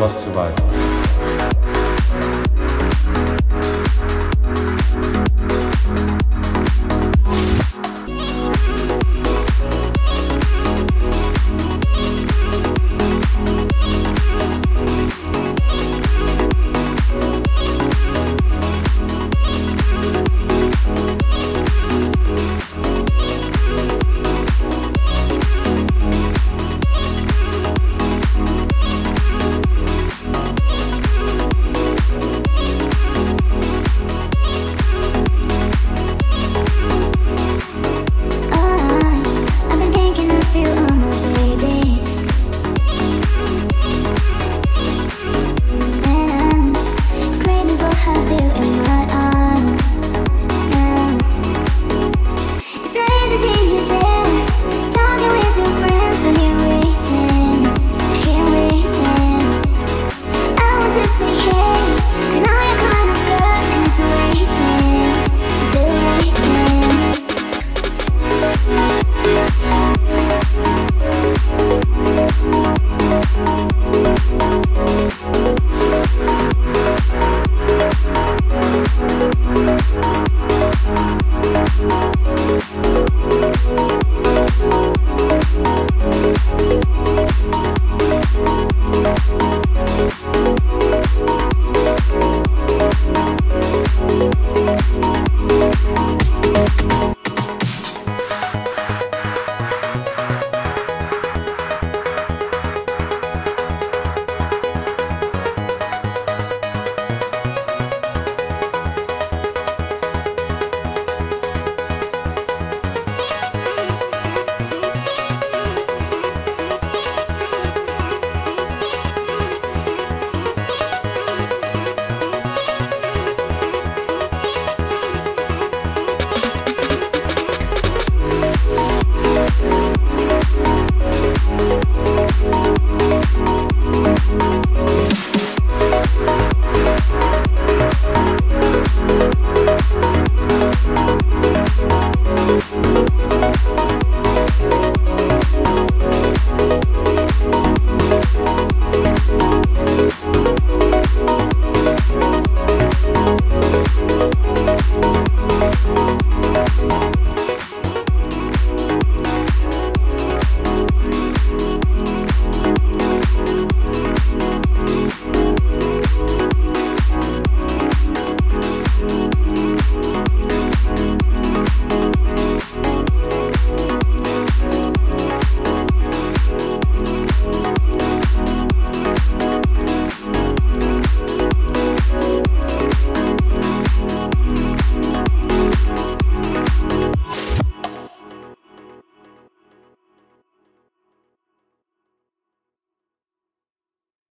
Lost Survival.